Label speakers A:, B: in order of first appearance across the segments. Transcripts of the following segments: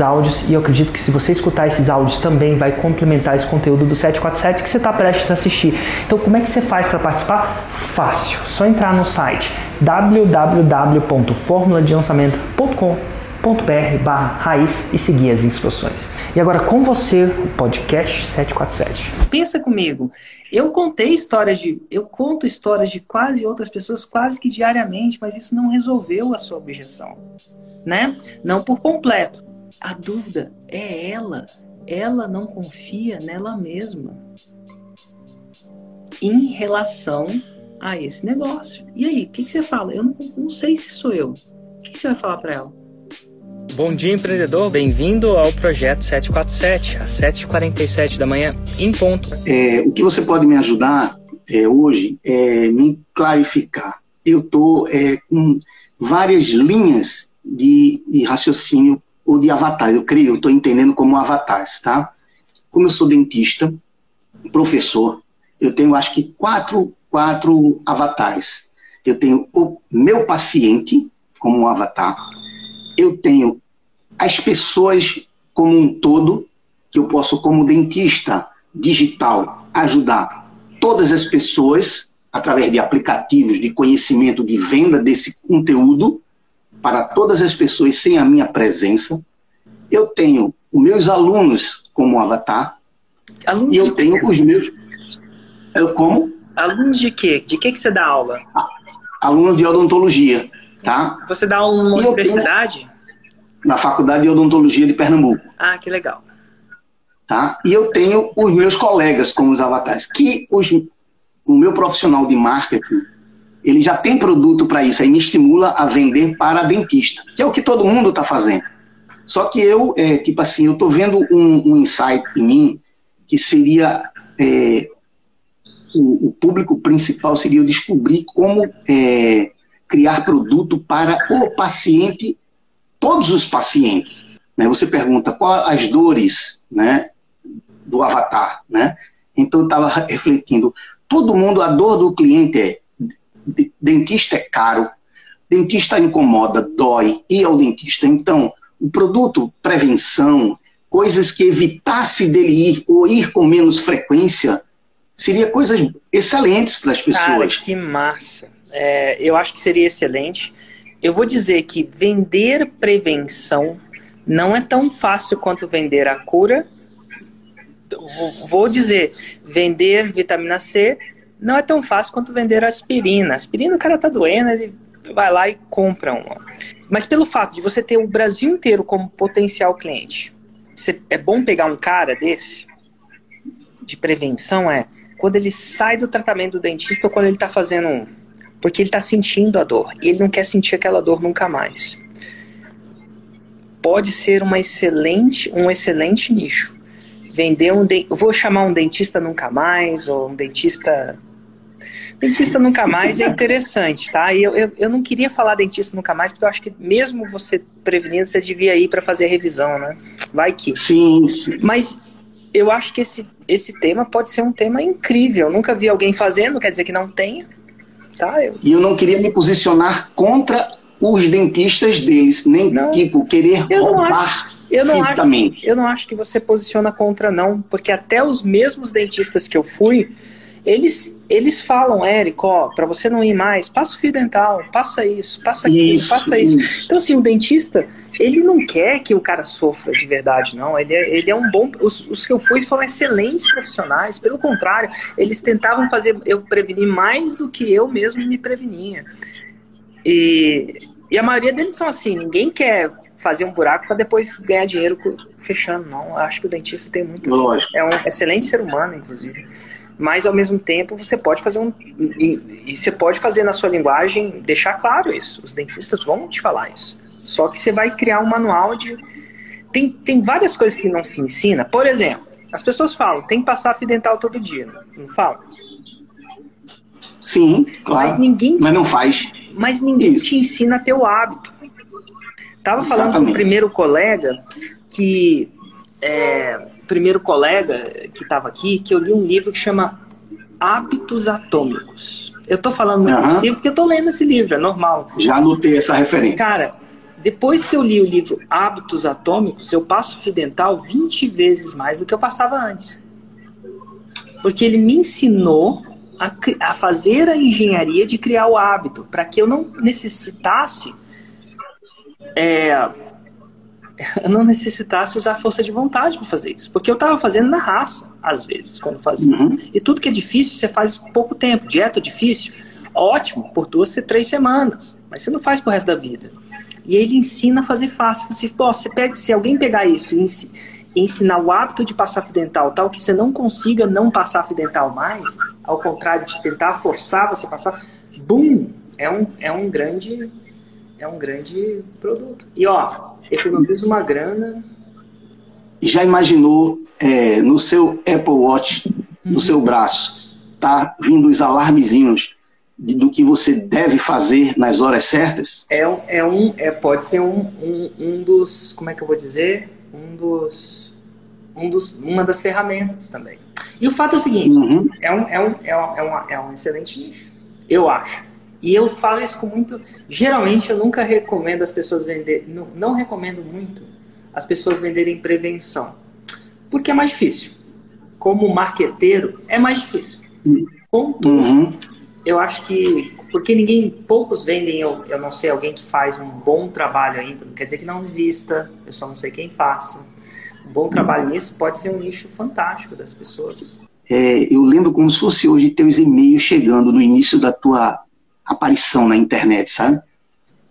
A: áudios e eu acredito que se você escutar esses áudios também vai complementar esse conteúdo do 747 que você está prestes a assistir. Então, como é que você faz para participar? Fácil, só entrar no site www.formuladelançamento.com.br barra raiz e seguir as instruções. E agora com você, o podcast 747. Pensa comigo, eu contei histórias de. Eu conto histórias de quase outras pessoas quase que diariamente, mas isso não resolveu a sua objeção. Né? Não por completo. A dúvida é ela. Ela não confia nela mesma em relação a esse negócio. E aí, o que, que, você fala? Eu não, não, sei se sou eu. O que, que você vai falar para ela? Bom dia, empreendedor. Bem-vindo ao projeto 747, às 7h47 da manhã, em ponto.
B: É, o que você pode me ajudar é, hoje é me clarificar. Eu estou é, com várias linhas de, de, raciocínio ou de avatar. Eu creio, eu estou entendendo como avatares, tá? Como eu sou dentista, professor, eu tenho acho que quatro, quatro avatares. Eu tenho o meu paciente como um avatar, eu tenho as pessoas como um todo, que eu posso, como dentista digital, ajudar todas as pessoas através de aplicativos de conhecimento de venda desse conteúdo para todas as pessoas sem a minha presença. Eu tenho os meus alunos como avatar alunos e eu tenho os meus eu como
A: alunos de quê? De que que você dá aula?
B: Alunos de odontologia, tá?
A: Você dá aula numa universidade?
B: na Faculdade de Odontologia de Pernambuco.
A: Ah, que legal.
B: Tá? E eu tenho os meus colegas como os avatares, que os, o meu profissional de marketing, ele já tem produto para isso, aí me estimula a vender para dentista, que é o que todo mundo está fazendo. Só que eu, é, tipo assim, eu estou vendo um, um, insight em mim que seria é, o, o, público principal seria eu descobrir como é, criar produto para o paciente todos os pacientes. Né? Você pergunta quais as dores né, do avatar. Né? Então, eu estava refletindo. Todo mundo, a dor do cliente é dentista é caro, dentista incomoda, dói, ir ao dentista. Então, o produto prevenção, coisas que evitasse dele ir ou ir com menos frequência, seria coisas excelentes para as pessoas. Cara,
A: que massa. É, eu acho que seria excelente. Eu vou dizer que vender prevenção não é tão fácil quanto vender a cura. Vou dizer, vender vitamina C não é tão fácil quanto vender aspirina. Aspirina, o cara tá doendo, ele vai lá e compra uma. Mas pelo fato de você ter o Brasil inteiro como potencial cliente, é bom pegar um cara desse de prevenção é quando ele sai do tratamento do dentista ou quando ele está fazendo porque ele está sentindo a dor e ele não quer sentir aquela dor nunca mais. Pode ser uma excelente, um excelente nicho. Vender um, de... vou chamar um dentista nunca mais ou um dentista Dentista nunca mais é interessante, tá? E eu, eu, eu, não queria falar dentista nunca mais, porque eu acho que mesmo você prevenindo, você devia ir para fazer a revisão, né? Vai que.
B: Sim, sim.
A: Mas eu acho que esse, esse tema pode ser um tema incrível. Eu nunca vi alguém fazendo, quer dizer que não tenha. Tá, eu...
B: E eu não queria me posicionar contra os dentistas deles, nem não, tipo querer roubar
A: eu não. Acho, eu não acho que você posiciona contra não, porque até os mesmos dentistas que eu fui, eles, eles falam, Érico, ó, para você não ir mais, passa o fio dental, passa isso, passa aquilo, isso, passa isso. isso. Então, assim, o dentista, ele não quer que o cara sofra de verdade, não. Ele é, ele é um bom. Os, os que eu fui foram excelentes profissionais, pelo contrário, eles tentavam fazer eu prevenir mais do que eu mesmo me prevenia. E, e a maioria deles são assim, ninguém quer fazer um buraco para depois ganhar dinheiro fechando, não. Eu acho que o dentista tem muito.
B: Lógico.
A: É um excelente ser humano, inclusive mas ao mesmo tempo você pode fazer um. E, e, você pode fazer na sua linguagem, deixar claro isso. Os dentistas vão te falar isso. Só que você vai criar um manual de, tem, tem várias coisas que não se ensina. Por exemplo, as pessoas falam, tem que passar fio dental todo dia, não falam?
B: Sim, claro.
A: Mas ninguém.
B: Mas não faz.
A: Mas ninguém Isso. te ensina a ter o hábito. Tava falando Exatamente. com o primeiro colega que. É, primeiro colega que estava aqui, que eu li um livro que chama Hábitos Atômicos. Eu tô falando muito uhum. livro porque eu tô lendo esse livro, é normal.
B: Já anotei essa referência.
A: Cara, depois que eu li o livro Hábitos Atômicos, eu passo fio dental 20 vezes mais do que eu passava antes. Porque ele me ensinou a, a fazer a engenharia de criar o hábito, para que eu não necessitasse. É, eu não necessitasse usar força de vontade para fazer isso. Porque eu estava fazendo na raça, às vezes, quando fazia. Uhum. E tudo que é difícil, você faz pouco tempo. Dieta difícil, ótimo, por duas, três semanas. Mas você não faz pro resto da vida. E ele ensina a fazer fácil. Você, pô, você pega, se alguém pegar isso e ensinar o hábito de passar fio dental, tal que você não consiga não passar fio dental mais, ao contrário de tentar forçar você passar, bum, é um, é um grande é um grande produto. E ó, economiza uma grana.
B: Já imaginou é, no seu Apple Watch, no uhum. seu braço, tá vindo os alarmezinhos do que você deve fazer nas horas certas?
A: É, é um, é, pode ser um, um, um dos, como é que eu vou dizer? Um dos, um dos, uma das ferramentas também. E o fato é o seguinte, uhum. é, um, é, um, é, um, é, uma, é um excelente nicho, eu acho. E eu falo isso com muito. Geralmente eu nunca recomendo as pessoas vender, não, não recomendo muito as pessoas venderem prevenção, porque é mais difícil. Como marqueteiro, é mais difícil. Contudo, uhum eu acho que porque ninguém, poucos vendem, eu, eu não sei, alguém que faz um bom trabalho ainda, não quer dizer que não exista, eu só não sei quem faça. Um bom trabalho nisso pode ser um nicho fantástico das pessoas.
B: É, eu lembro como se fosse hoje teus e-mails chegando no início da tua aparição na internet, sabe?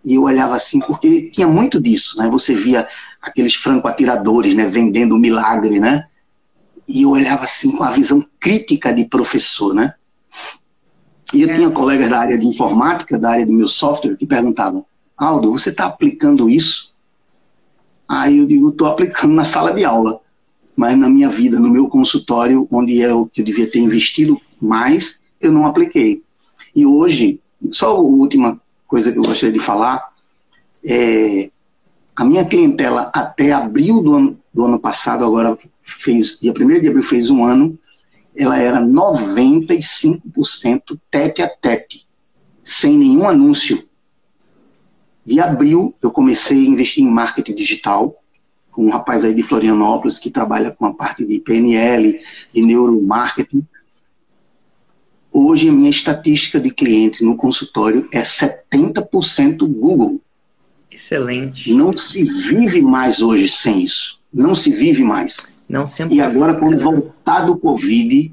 B: E eu olhava assim, porque tinha muito disso, né? Você via aqueles franco-atiradores, né? Vendendo milagre, né? E eu olhava assim com a visão crítica de professor, né? E eu é. tinha colegas da área de informática, da área do meu software, que perguntavam: Aldo, você está aplicando isso? Aí eu digo: estou aplicando na sala de aula. Mas na minha vida, no meu consultório, onde é o que eu devia ter investido mais, eu não apliquei. E hoje, só a última coisa que eu gostaria de falar é a minha clientela até abril do ano, do ano passado, agora fez, dia 1 de abril fez um ano, ela era 95% tete a tete, sem nenhum anúncio. De abril, eu comecei a investir em marketing digital, com um rapaz aí de Florianópolis que trabalha com a parte de PNL, de neuromarketing. Hoje, a minha estatística de clientes no consultório é 70% Google.
A: Excelente.
B: Não se vive mais hoje sem isso. Não se vive mais.
A: Não sempre.
B: E agora, quando voltar do Covid,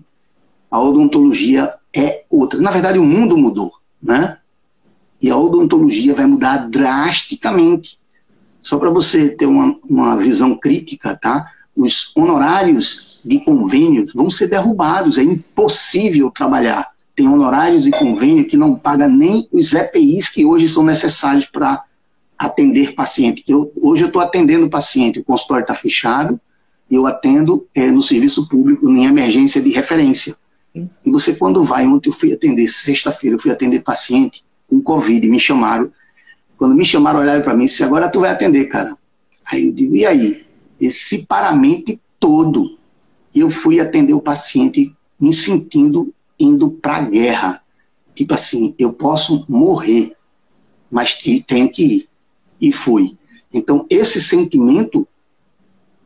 B: a odontologia é outra. Na verdade, o mundo mudou, né? E a odontologia vai mudar drasticamente. Só para você ter uma, uma visão crítica, tá? Os honorários de convênios vão ser derrubados. É impossível trabalhar. Tem honorários de convênio que não paga nem os EPIs que hoje são necessários para atender paciente. Eu, hoje eu estou atendendo paciente, o consultório está fechado, eu atendo é, no serviço público em emergência de referência. E você, quando vai, ontem eu fui atender, sexta-feira eu fui atender paciente com Covid, me chamaram. Quando me chamaram, olharam para mim e disse, agora tu vai atender, cara. Aí eu digo, e aí? Esse paramente todo. Eu fui atender o paciente me sentindo indo para a guerra. Tipo assim, eu posso morrer, mas tenho que ir. E fui. Então, esse sentimento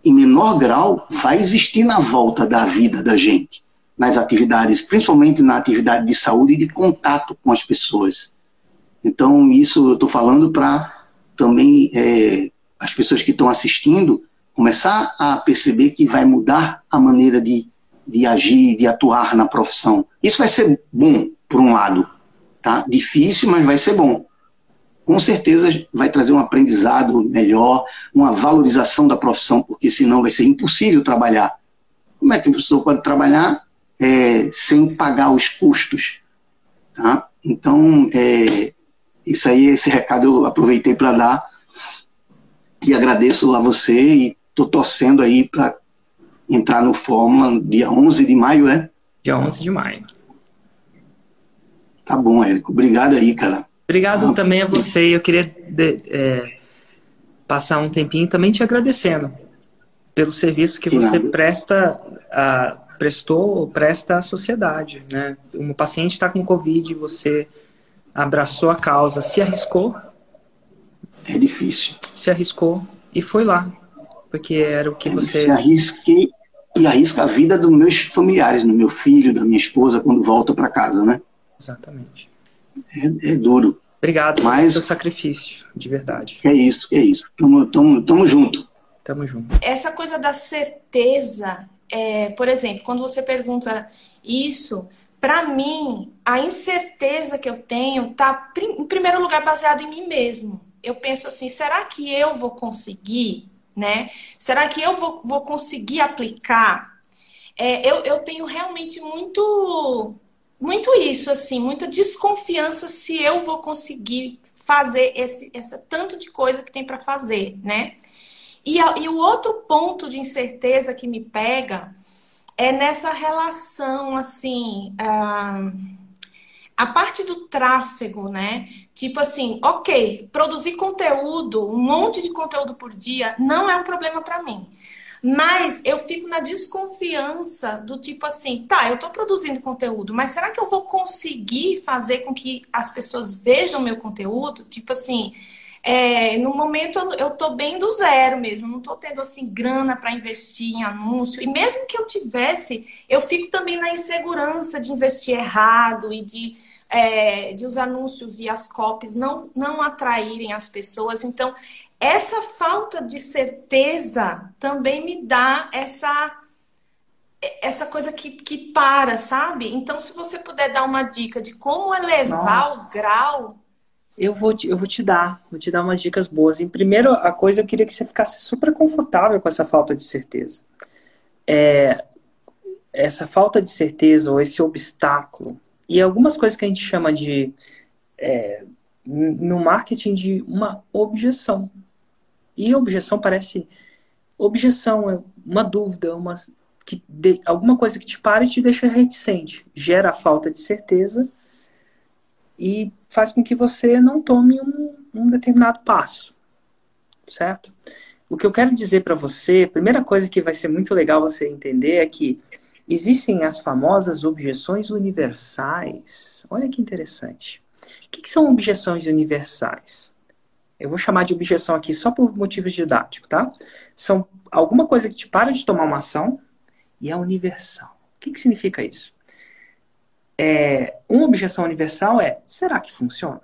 B: em menor grau, vai existir na volta da vida da gente, nas atividades, principalmente na atividade de saúde e de contato com as pessoas. Então, isso eu estou falando para também é, as pessoas que estão assistindo começar a perceber que vai mudar a maneira de, de agir, de atuar na profissão. Isso vai ser bom, por um lado. Tá? Difícil, mas vai ser bom com certeza vai trazer um aprendizado melhor, uma valorização da profissão, porque senão vai ser impossível trabalhar. Como é que a pessoa pode trabalhar é, sem pagar os custos? Tá? Então, é, isso aí, esse recado eu aproveitei para dar e agradeço a você e tô torcendo aí para entrar no Fórmula dia 11 de maio, é?
A: Dia 11 de maio.
B: Tá bom, Érico. Obrigado aí, cara.
A: Obrigado ah, também a você. Eu queria de, é, passar um tempinho também te agradecendo pelo serviço que, que você nada. presta, a, prestou ou presta à sociedade. Né? Um paciente está com Covid, você abraçou a causa, se arriscou.
B: É difícil.
A: Se arriscou e foi lá, porque era o que é você. Se
B: arrisquei e arrisca a vida dos meus familiares, do meu filho, da minha esposa, quando volta para casa, né?
A: Exatamente.
B: É, é duro.
A: Obrigado Mas, pelo seu sacrifício, de verdade.
B: É isso, é isso. Tamo, tamo, tamo junto.
A: Tamo junto.
C: Essa coisa da certeza, é, por exemplo, quando você pergunta isso, para mim, a incerteza que eu tenho tá, em primeiro lugar, baseado em mim mesmo. Eu penso assim, será que eu vou conseguir, né? Será que eu vou, vou conseguir aplicar? É, eu, eu tenho realmente muito muito isso, assim, muita desconfiança se eu vou conseguir fazer esse essa tanto de coisa que tem para fazer, né? E, e o outro ponto de incerteza que me pega é nessa relação, assim, a, a parte do tráfego, né? Tipo assim, ok, produzir conteúdo, um monte de conteúdo por dia, não é um problema para mim. Mas eu fico na desconfiança do tipo assim, tá, eu estou produzindo conteúdo, mas será que eu vou conseguir fazer com que as pessoas vejam meu conteúdo? Tipo assim, é, no momento eu estou bem do zero mesmo, não estou tendo assim grana para investir em anúncio. E mesmo que eu tivesse, eu fico também na insegurança de investir errado e de, é, de os anúncios e as copies não, não atraírem as pessoas. Então, essa falta de certeza também me dá essa essa coisa que, que para, sabe? Então, se você puder dar uma dica de como elevar Nossa. o grau.
A: Eu vou, te, eu vou te dar, vou te dar umas dicas boas. Em primeiro, a coisa eu queria que você ficasse super confortável com essa falta de certeza. É, essa falta de certeza ou esse obstáculo, e algumas coisas que a gente chama de, é, no marketing, de uma objeção. E objeção parece. Objeção é uma dúvida, uma, que de, alguma coisa que te para e te deixa reticente. Gera a falta de certeza e faz com que você não tome um, um determinado passo. Certo? O que eu quero dizer para você, primeira coisa que vai ser muito legal você entender é que existem as famosas objeções universais. Olha que interessante. O que, que são objeções universais? Eu vou chamar de objeção aqui só por motivos didáticos, tá? São alguma coisa que te para de tomar uma ação e é universal. O que, que significa isso? É, uma objeção universal é: será que funciona?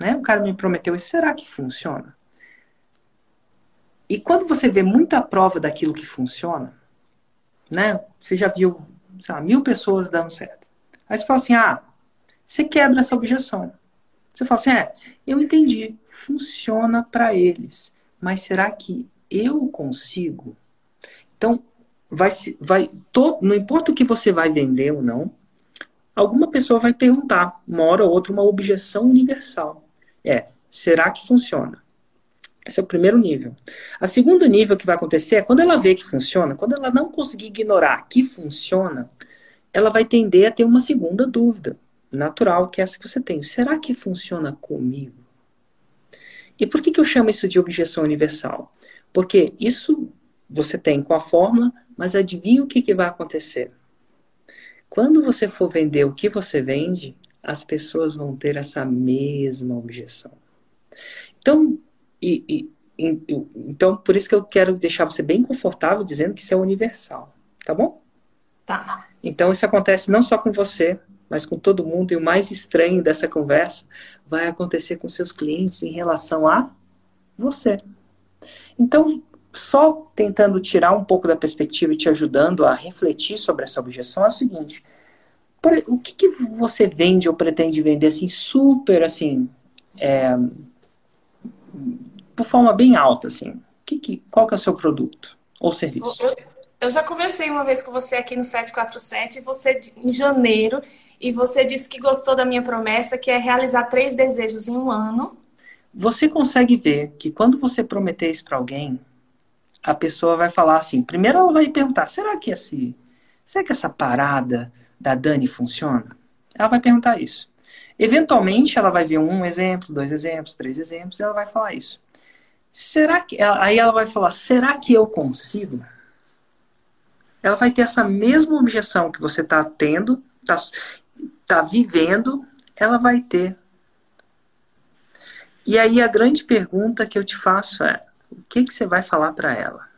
A: Né? O cara me prometeu isso, será que funciona? E quando você vê muita prova daquilo que funciona, né? Você já viu, sei lá, mil pessoas dando certo. Aí você fala assim: ah, você quebra essa objeção. Você fala assim, é, eu entendi, funciona para eles, mas será que eu consigo? Então, vai, vai todo, não importa o que você vai vender ou não, alguma pessoa vai perguntar, uma hora ou outra, uma objeção universal. É, será que funciona? Esse é o primeiro nível. A segundo nível que vai acontecer é quando ela vê que funciona, quando ela não conseguir ignorar que funciona, ela vai tender a ter uma segunda dúvida natural, que é essa que você tem. Será que funciona comigo? E por que, que eu chamo isso de objeção universal? Porque isso você tem com a fórmula, mas adivinha o que, que vai acontecer? Quando você for vender o que você vende, as pessoas vão ter essa mesma objeção. Então, e, e, e, então, por isso que eu quero deixar você bem confortável dizendo que isso é universal. Tá bom?
C: Tá.
A: Então, isso acontece não só com você, mas com todo mundo. E o mais estranho dessa conversa vai acontecer com seus clientes em relação a você. Então, só tentando tirar um pouco da perspectiva e te ajudando a refletir sobre essa objeção é o seguinte: o que, que você vende ou pretende vender assim super assim é, por forma bem alta assim? Que, que, qual que é o seu produto ou serviço?
C: Eu, eu já conversei uma vez com você aqui no 747, você em janeiro, e você disse que gostou da minha promessa, que é realizar três desejos em um ano.
A: você consegue ver que quando você prometer isso para alguém, a pessoa vai falar assim, primeiro ela vai perguntar, será que esse, será que essa parada da Dani funciona? Ela vai perguntar isso. Eventualmente ela vai ver um exemplo, dois exemplos, três exemplos, e ela vai falar isso. Será que aí ela vai falar, será que eu consigo? Ela vai ter essa mesma objeção que você está tendo, está tá vivendo, ela vai ter. E aí a grande pergunta que eu te faço é: o que, que você vai falar para ela?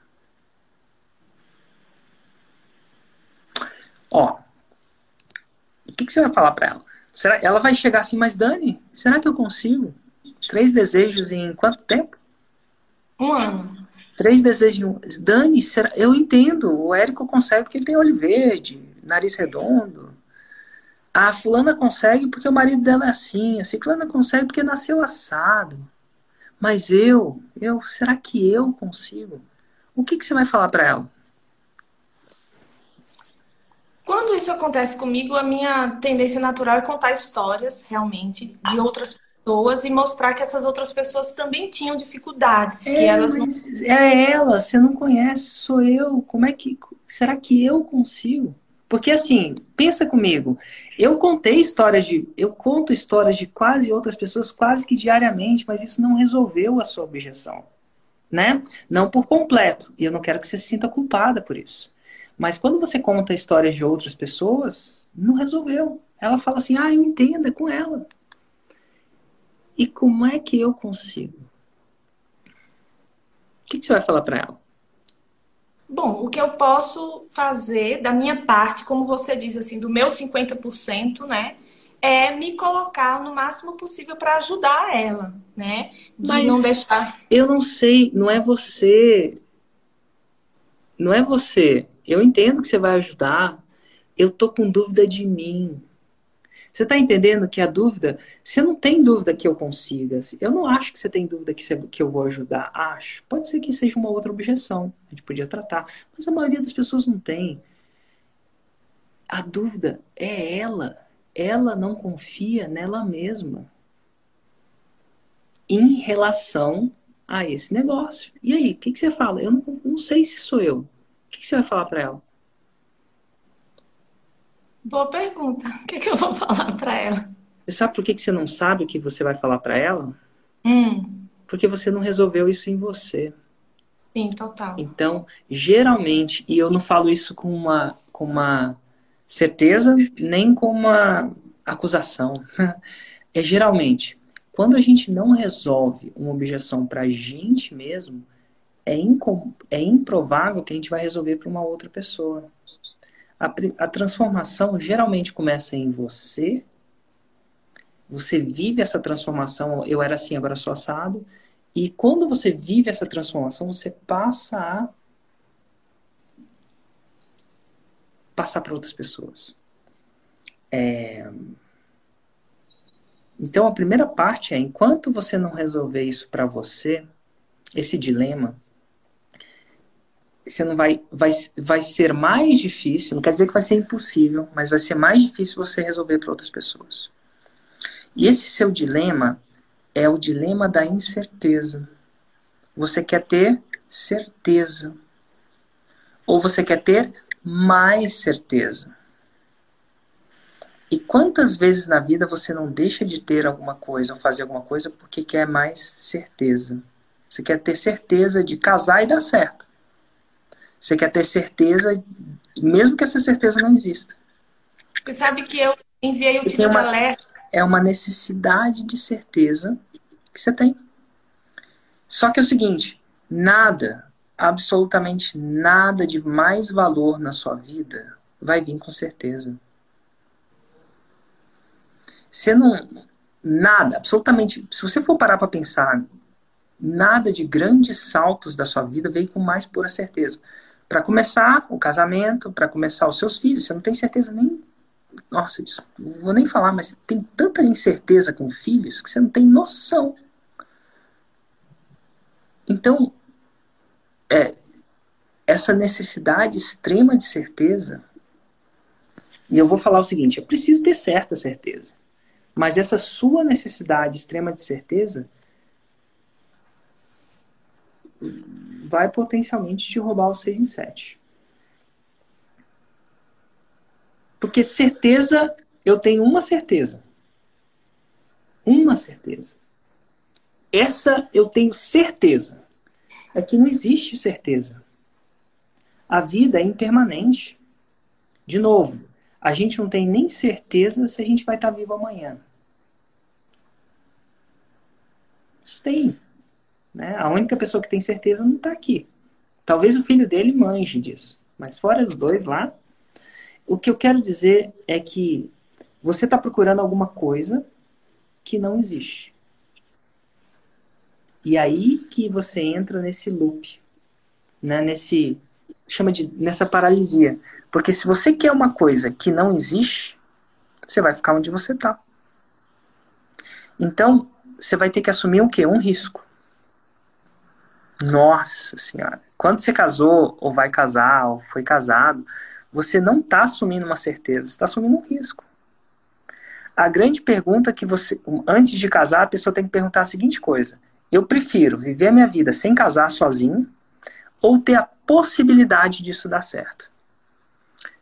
A: Ó, o que, que você vai falar para ela? Será, ela vai chegar assim, mas Dani, será que eu consigo? Três desejos em quanto tempo?
C: Um ano.
A: Três desejos. Dani, será, eu entendo. O Érico consegue porque ele tem olho verde, nariz redondo. A fulana consegue porque o marido dela é assim. A ciclana consegue porque nasceu assado. Mas eu, eu, será que eu consigo? O que, que você vai falar para ela?
C: Quando isso acontece comigo, a minha tendência natural é contar histórias, realmente, de outras pessoas e mostrar que essas outras pessoas também tinham dificuldades, é, que elas não...
A: É ela, você não conhece, sou eu. Como é que será que eu consigo? Porque assim, pensa comigo, eu contei histórias de, eu conto histórias de quase outras pessoas quase que diariamente, mas isso não resolveu a sua objeção, né? Não por completo. E eu não quero que você se sinta culpada por isso. Mas quando você conta histórias de outras pessoas, não resolveu. Ela fala assim: "Ah, eu entendo, é com ela". E como é que eu consigo? O que, que você vai falar para ela?
C: Bom, o que eu posso fazer da minha parte, como você diz assim, do meu 50%, né? É me colocar no máximo possível para ajudar ela, né? De
A: Mas
C: não deixar.
A: Eu não sei, não é você. Não é você. Eu entendo que você vai ajudar. Eu tô com dúvida de mim. Você está entendendo que a dúvida, você não tem dúvida que eu consiga. Eu não acho que você tem dúvida que, você, que eu vou ajudar. Acho. Pode ser que seja uma outra objeção. A gente podia tratar. Mas a maioria das pessoas não tem. A dúvida é ela. Ela não confia nela mesma. Em relação a esse negócio. E aí, o que, que, você fala? Eu não, não, sei se sou eu. O que, que você vai falar para ela?
C: Boa pergunta. O que, que eu vou falar para ela?
A: Você sabe por que, que você não sabe o que você vai falar para ela?
C: Hum.
A: Porque você não resolveu isso em você.
C: Sim, total.
A: Então, geralmente, e eu não falo isso com uma, com uma certeza, nem com uma acusação. É geralmente, quando a gente não resolve uma objeção para a gente mesmo, é, incom é improvável que a gente vai resolver para uma outra pessoa. A, a transformação geralmente começa em você. Você vive essa transformação. Eu era assim, agora sou assado. E quando você vive essa transformação, você passa a passar para outras pessoas. É... Então, a primeira parte é: enquanto você não resolver isso para você, esse dilema, você não vai, vai, vai ser mais difícil, não quer dizer que vai ser impossível, mas vai ser mais difícil você resolver para outras pessoas. E esse seu dilema é o dilema da incerteza. Você quer ter certeza. Ou você quer ter mais certeza. E quantas vezes na vida você não deixa de ter alguma coisa ou fazer alguma coisa porque quer mais certeza? Você quer ter certeza de casar e dar certo. Você quer ter certeza, mesmo que essa certeza não exista.
C: Você sabe que eu enviei o título de alerta.
A: É uma necessidade de certeza que você tem. Só que é o seguinte: nada, absolutamente nada de mais valor na sua vida vai vir com certeza. Você não. Nada, absolutamente. Se você for parar para pensar, nada de grandes saltos da sua vida veio com mais pura certeza para começar o casamento, para começar os seus filhos. Você não tem certeza nem. Nossa, não vou nem falar, mas tem tanta incerteza com filhos que você não tem noção. Então, é, essa necessidade extrema de certeza. E eu vou falar o seguinte: eu preciso ter certa certeza. Mas essa sua necessidade extrema de certeza vai potencialmente te roubar o 6 em 7. Porque certeza, eu tenho uma certeza. Uma certeza. Essa eu tenho certeza. É que não existe certeza. A vida é impermanente. De novo, a gente não tem nem certeza se a gente vai estar vivo amanhã. Tem. Né? A única pessoa que tem certeza não está aqui. Talvez o filho dele manje disso. Mas fora os dois lá, o que eu quero dizer é que você está procurando alguma coisa que não existe. E aí que você entra nesse loop, né? nesse chama de nessa paralisia. Porque se você quer uma coisa que não existe, você vai ficar onde você está. Então, você vai ter que assumir o quê? Um risco. Nossa senhora. Quando você casou, ou vai casar, ou foi casado, você não está assumindo uma certeza, você está assumindo um risco. A grande pergunta que você, antes de casar, a pessoa tem que perguntar a seguinte coisa: eu prefiro viver a minha vida sem casar sozinho ou ter a possibilidade disso dar certo?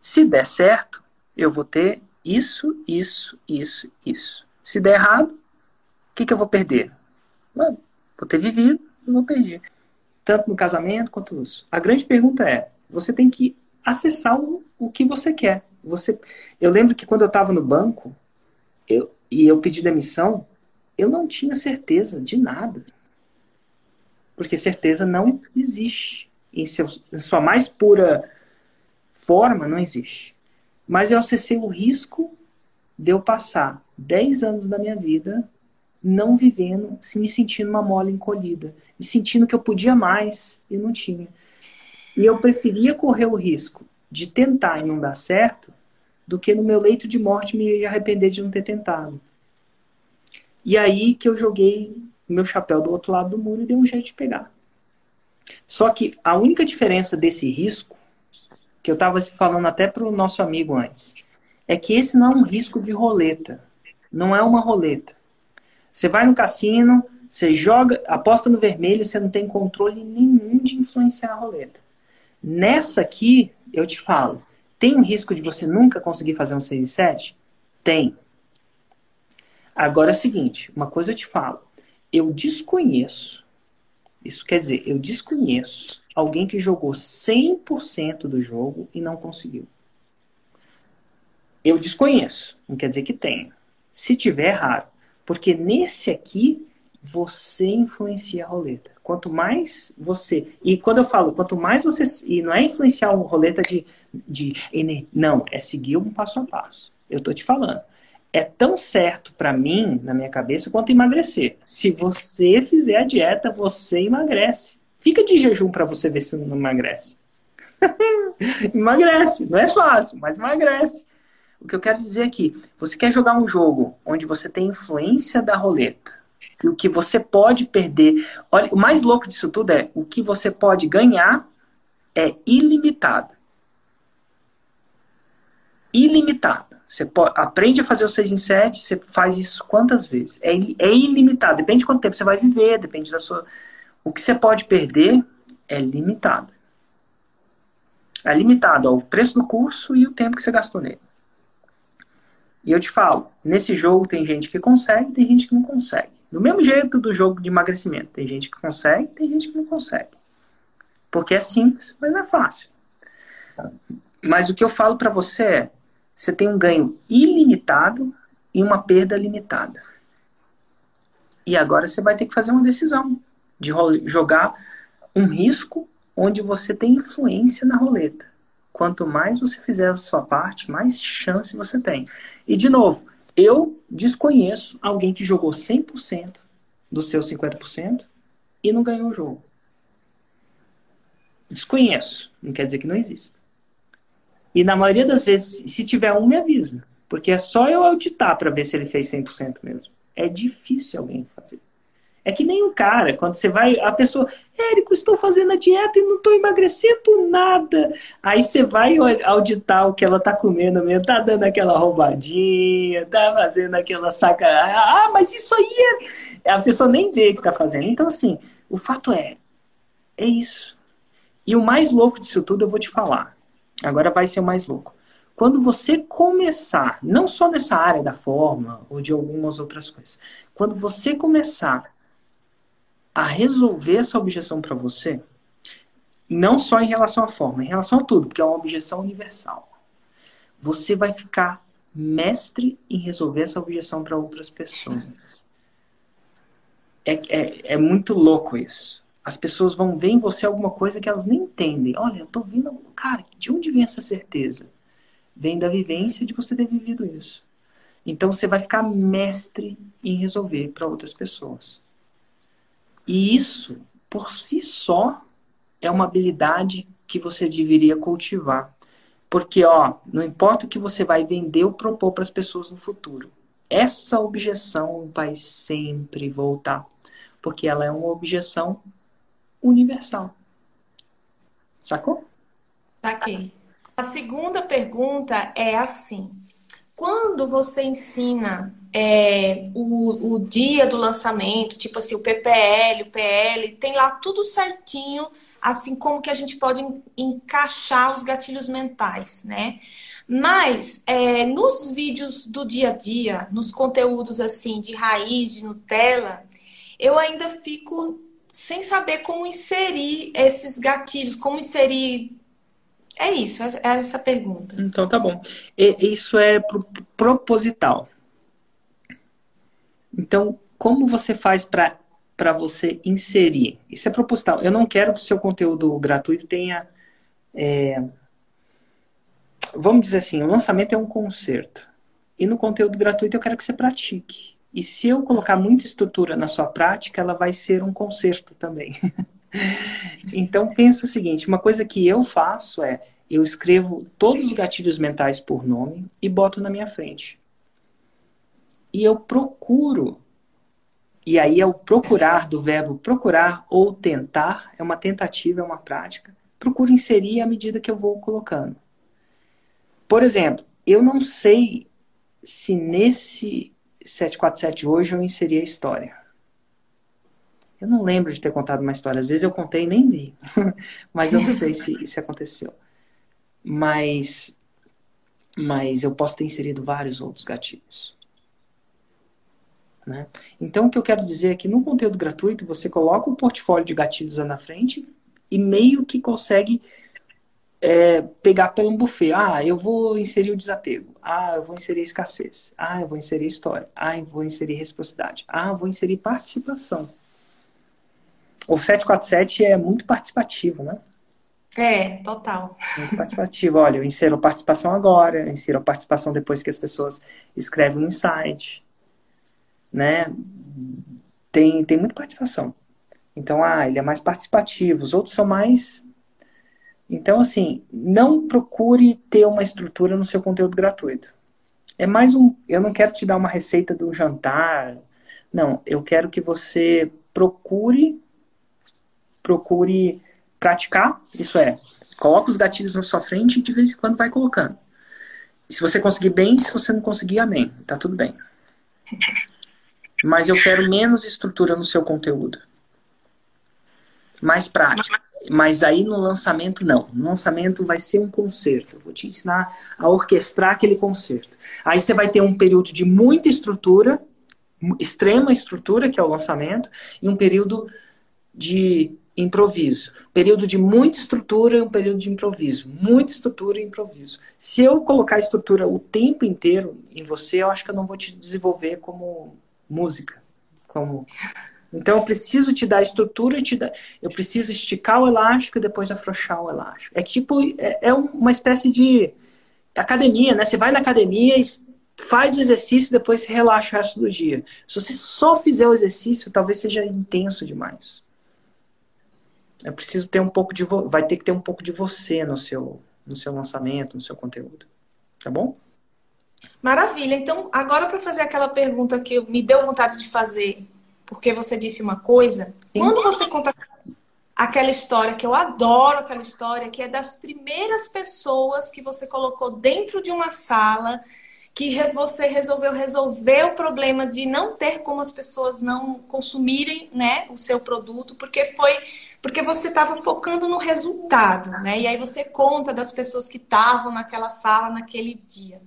A: Se der certo, eu vou ter isso, isso, isso, isso. Se der errado, o que, que eu vou perder? Vou ter vivido e vou perder. Tanto no casamento quanto nisso. A grande pergunta é: você tem que acessar o, o que você quer. Você, eu lembro que quando eu estava no banco eu, e eu pedi demissão, eu não tinha certeza de nada. Porque certeza não existe. Em, seu, em sua mais pura forma, não existe. Mas eu acessei o risco de eu passar 10 anos da minha vida não vivendo, se me sentindo uma mola encolhida, me sentindo que eu podia mais e não tinha. E eu preferia correr o risco de tentar e não dar certo do que no meu leito de morte me arrepender de não ter tentado. E aí que eu joguei meu chapéu do outro lado do muro e dei um jeito de pegar. Só que a única diferença desse risco, que eu estava falando até para o nosso amigo antes, é que esse não é um risco de roleta. Não é uma roleta. Você vai no cassino, você joga, aposta no vermelho, você não tem controle nenhum de influenciar a roleta. Nessa aqui, eu te falo, tem um risco de você nunca conseguir fazer um 6 e 7? Tem. Agora é o seguinte, uma coisa eu te falo. Eu desconheço, isso quer dizer, eu desconheço alguém que jogou 100% do jogo e não conseguiu. Eu desconheço, não quer dizer que tenha. Se tiver, é raro. Porque nesse aqui, você influencia a roleta. Quanto mais você. E quando eu falo, quanto mais você. E não é influenciar uma roleta de. de não, é seguir um passo a passo. Eu tô te falando. É tão certo para mim, na minha cabeça, quanto emagrecer. Se você fizer a dieta, você emagrece. Fica de jejum para você ver se não emagrece. emagrece. Não é fácil, mas emagrece. O que eu quero dizer aqui, você quer jogar um jogo onde você tem influência da roleta e o que você pode perder. Olha, o mais louco disso tudo é o que você pode ganhar é ilimitado. Ilimitado. Você pode, aprende a fazer o 6 em 7, você faz isso quantas vezes? É, é ilimitado. Depende de quanto tempo você vai viver, depende da sua. O que você pode perder é limitado. É limitado ao preço do curso e o tempo que você gastou nele. E eu te falo, nesse jogo tem gente que consegue, tem gente que não consegue. Do mesmo jeito do jogo de emagrecimento. Tem gente que consegue, tem gente que não consegue. Porque é simples, mas não é fácil. Mas o que eu falo para você é, você tem um ganho ilimitado e uma perda limitada. E agora você vai ter que fazer uma decisão de jogar um risco onde você tem influência na roleta. Quanto mais você fizer a sua parte, mais chance você tem. E, de novo, eu desconheço alguém que jogou 100% dos seus 50% e não ganhou o jogo. Desconheço. Não quer dizer que não exista. E na maioria das vezes, se tiver um, me avisa. Porque é só eu auditar para ver se ele fez 100% mesmo. É difícil alguém fazer. É que nem um cara, quando você vai, a pessoa, Érico, estou fazendo a dieta e não estou emagrecendo nada. Aí você vai auditar o que ela está comendo mesmo, tá dando aquela roubadinha, tá fazendo aquela saca. Ah, mas isso aí é. A pessoa nem vê que está fazendo. Então, assim, o fato é, é isso. E o mais louco disso tudo eu vou te falar. Agora vai ser o mais louco. Quando você começar, não só nessa área da forma ou de algumas outras coisas, quando você começar a resolver essa objeção para você, não só em relação à forma, em relação a tudo, porque é uma objeção universal, você vai ficar mestre em resolver essa objeção para outras pessoas. É, é, é muito louco isso. As pessoas vão ver em você alguma coisa que elas nem entendem. Olha, eu tô vendo. Cara, de onde vem essa certeza? vem da vivência de você ter vivido isso. Então você vai ficar mestre em resolver para outras pessoas. E isso, por si só, é uma habilidade que você deveria cultivar. Porque, ó, não importa o que você vai vender ou propor para as pessoas no futuro, essa objeção vai sempre voltar. Porque ela é uma objeção universal. Sacou?
C: Saquei. A segunda pergunta é assim: quando você ensina é, o, o dia do lançamento, tipo assim, o PPL, o PL, tem lá tudo certinho, assim como que a gente pode encaixar os gatilhos mentais, né? Mas é, nos vídeos do dia a dia, nos conteúdos assim de raiz, de Nutella, eu ainda fico sem saber como inserir esses gatilhos, como inserir é isso, é, é essa pergunta.
A: Então tá bom. Isso é proposital. Então, como você faz para você inserir? Isso é proposital. Eu não quero que o seu conteúdo gratuito tenha. É... Vamos dizer assim, o lançamento é um concerto. E no conteúdo gratuito eu quero que você pratique. E se eu colocar muita estrutura na sua prática, ela vai ser um concerto também. então pensa o seguinte, uma coisa que eu faço é eu escrevo todos os gatilhos mentais por nome e boto na minha frente. E eu procuro, e aí é o procurar do verbo procurar ou tentar, é uma tentativa, é uma prática. Procuro inserir à medida que eu vou colocando. Por exemplo, eu não sei se nesse 747 hoje eu inseri a história. Eu não lembro de ter contado uma história. Às vezes eu contei e nem vi. Mas eu não sei se isso aconteceu. Mas, mas eu posso ter inserido vários outros gatilhos. Né? Então, o que eu quero dizer é que no conteúdo gratuito, você coloca o portfólio de gatilhos lá na frente e meio que consegue é, pegar pelo um buffet. Ah, eu vou inserir o desapego. Ah, eu vou inserir a escassez. Ah, eu vou inserir história. Ah, eu vou inserir reciprocidade. Ah, eu vou inserir participação. O 747 é muito participativo, né?
C: É, total.
A: Muito participativo. Olha, eu insiro a participação agora, eu insiro a participação depois que as pessoas escrevem no insight. Né? Tem, tem muita participação. Então, ah, ele é mais participativo. Os outros são mais. Então, assim, não procure ter uma estrutura no seu conteúdo gratuito. É mais um. Eu não quero te dar uma receita do jantar. Não, eu quero que você procure procure praticar, isso é, coloca os gatilhos na sua frente e de vez em quando vai colocando. Se você conseguir bem, se você não conseguir, amém. Tá tudo bem. Mas eu quero menos estrutura no seu conteúdo. Mais prática. Mas aí no lançamento, não. No lançamento vai ser um concerto. Eu vou te ensinar a orquestrar aquele concerto. Aí você vai ter um período de muita estrutura, extrema estrutura, que é o lançamento, e um período de improviso. Período de muita estrutura e um período de improviso. Muita estrutura e improviso. Se eu colocar estrutura o tempo inteiro em você, eu acho que eu não vou te desenvolver como música. Como... Então eu preciso te dar estrutura, te dar... eu preciso esticar o elástico e depois afrouxar o elástico. É tipo, é, é uma espécie de academia, né? Você vai na academia faz o exercício e depois se relaxa o resto do dia. Se você só fizer o exercício, talvez seja intenso demais eu preciso ter um pouco de vai ter que ter um pouco de você no seu no seu lançamento, no seu conteúdo. Tá bom?
C: Maravilha. Então, agora para fazer aquela pergunta que me deu vontade de fazer, porque você disse uma coisa, Sim. quando você conta aquela história que eu adoro aquela história, que é das primeiras pessoas que você colocou dentro de uma sala que você resolveu resolver o problema de não ter como as pessoas não consumirem né, o seu produto, porque foi porque você estava focando no resultado, né? E aí você conta das pessoas que estavam naquela sala naquele dia.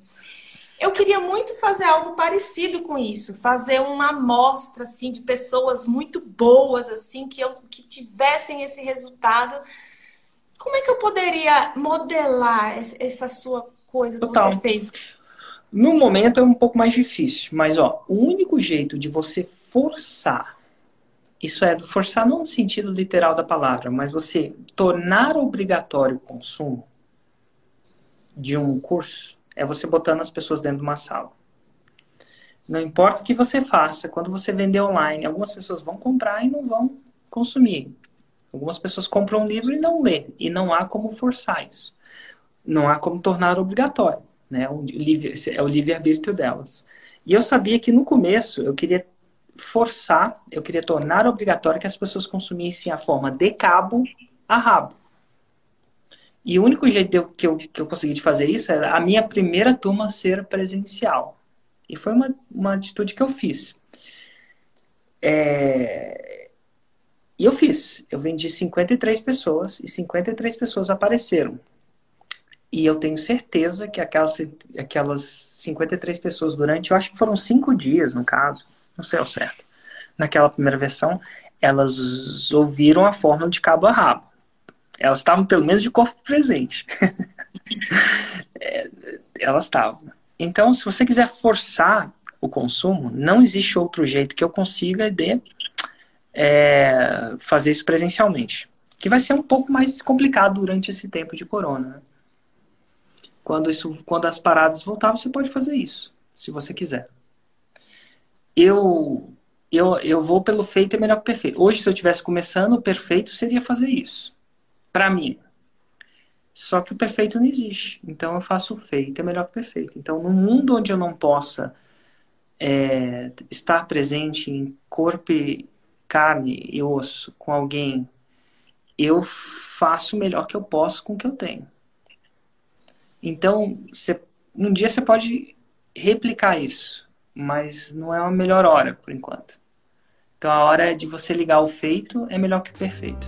C: Eu queria muito fazer algo parecido com isso, fazer uma amostra assim de pessoas muito boas assim que eu que tivessem esse resultado. Como é que eu poderia modelar essa sua coisa que Total. você fez?
A: No momento é um pouco mais difícil, mas ó, o único jeito de você forçar, isso é, forçar não no sentido literal da palavra, mas você tornar obrigatório o consumo de um curso, é você botando as pessoas dentro de uma sala. Não importa o que você faça, quando você vender online, algumas pessoas vão comprar e não vão consumir. Algumas pessoas compram um livro e não lê, e não há como forçar isso. Não há como tornar obrigatório, né? É o livre-arbítrio delas. E eu sabia que no começo eu queria forçar, eu queria tornar obrigatório que as pessoas consumissem a forma de cabo a rabo. E o único jeito que eu, que eu consegui de fazer isso era a minha primeira turma ser presencial. E foi uma, uma atitude que eu fiz. É... E eu fiz. Eu vendi 53 pessoas e 53 pessoas apareceram. E eu tenho certeza que aquelas, aquelas 53 pessoas durante, eu acho que foram cinco dias no caso, não sei ao certo, naquela primeira versão, elas ouviram a fórmula de cabo a rabo. Elas estavam pelo menos de corpo presente. é, elas estavam. Então, se você quiser forçar o consumo, não existe outro jeito que eu consiga de é, fazer isso presencialmente. Que vai ser um pouco mais complicado durante esse tempo de corona. Né? Quando, isso, quando as paradas voltar, você pode fazer isso, se você quiser. Eu, eu, eu vou pelo feito é melhor que perfeito. Hoje, se eu estivesse começando, o perfeito seria fazer isso para mim. Só que o perfeito não existe. Então eu faço o feito, é melhor que o perfeito. Então, no mundo onde eu não possa é, estar presente em corpo, carne e osso com alguém, eu faço o melhor que eu posso com o que eu tenho. Então, você, um dia você pode replicar isso, mas não é a melhor hora por enquanto. Então, a hora de você ligar o feito é melhor que o perfeito.